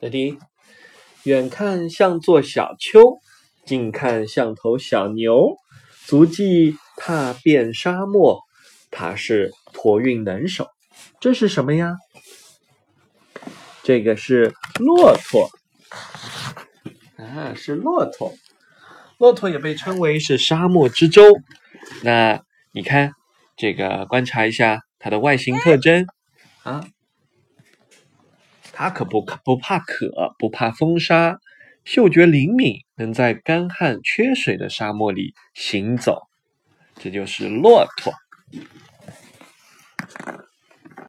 ，ready？远看像座小丘，近看像头小牛，足迹踏遍沙漠，它是驮运能手。这是什么呀？这个是骆驼啊，是骆驼。骆驼也被称为是沙漠之舟。那你看，这个观察一下它的外形特征啊，它可不不怕渴，不怕风沙，嗅觉灵敏，能在干旱缺水的沙漠里行走。这就是骆驼。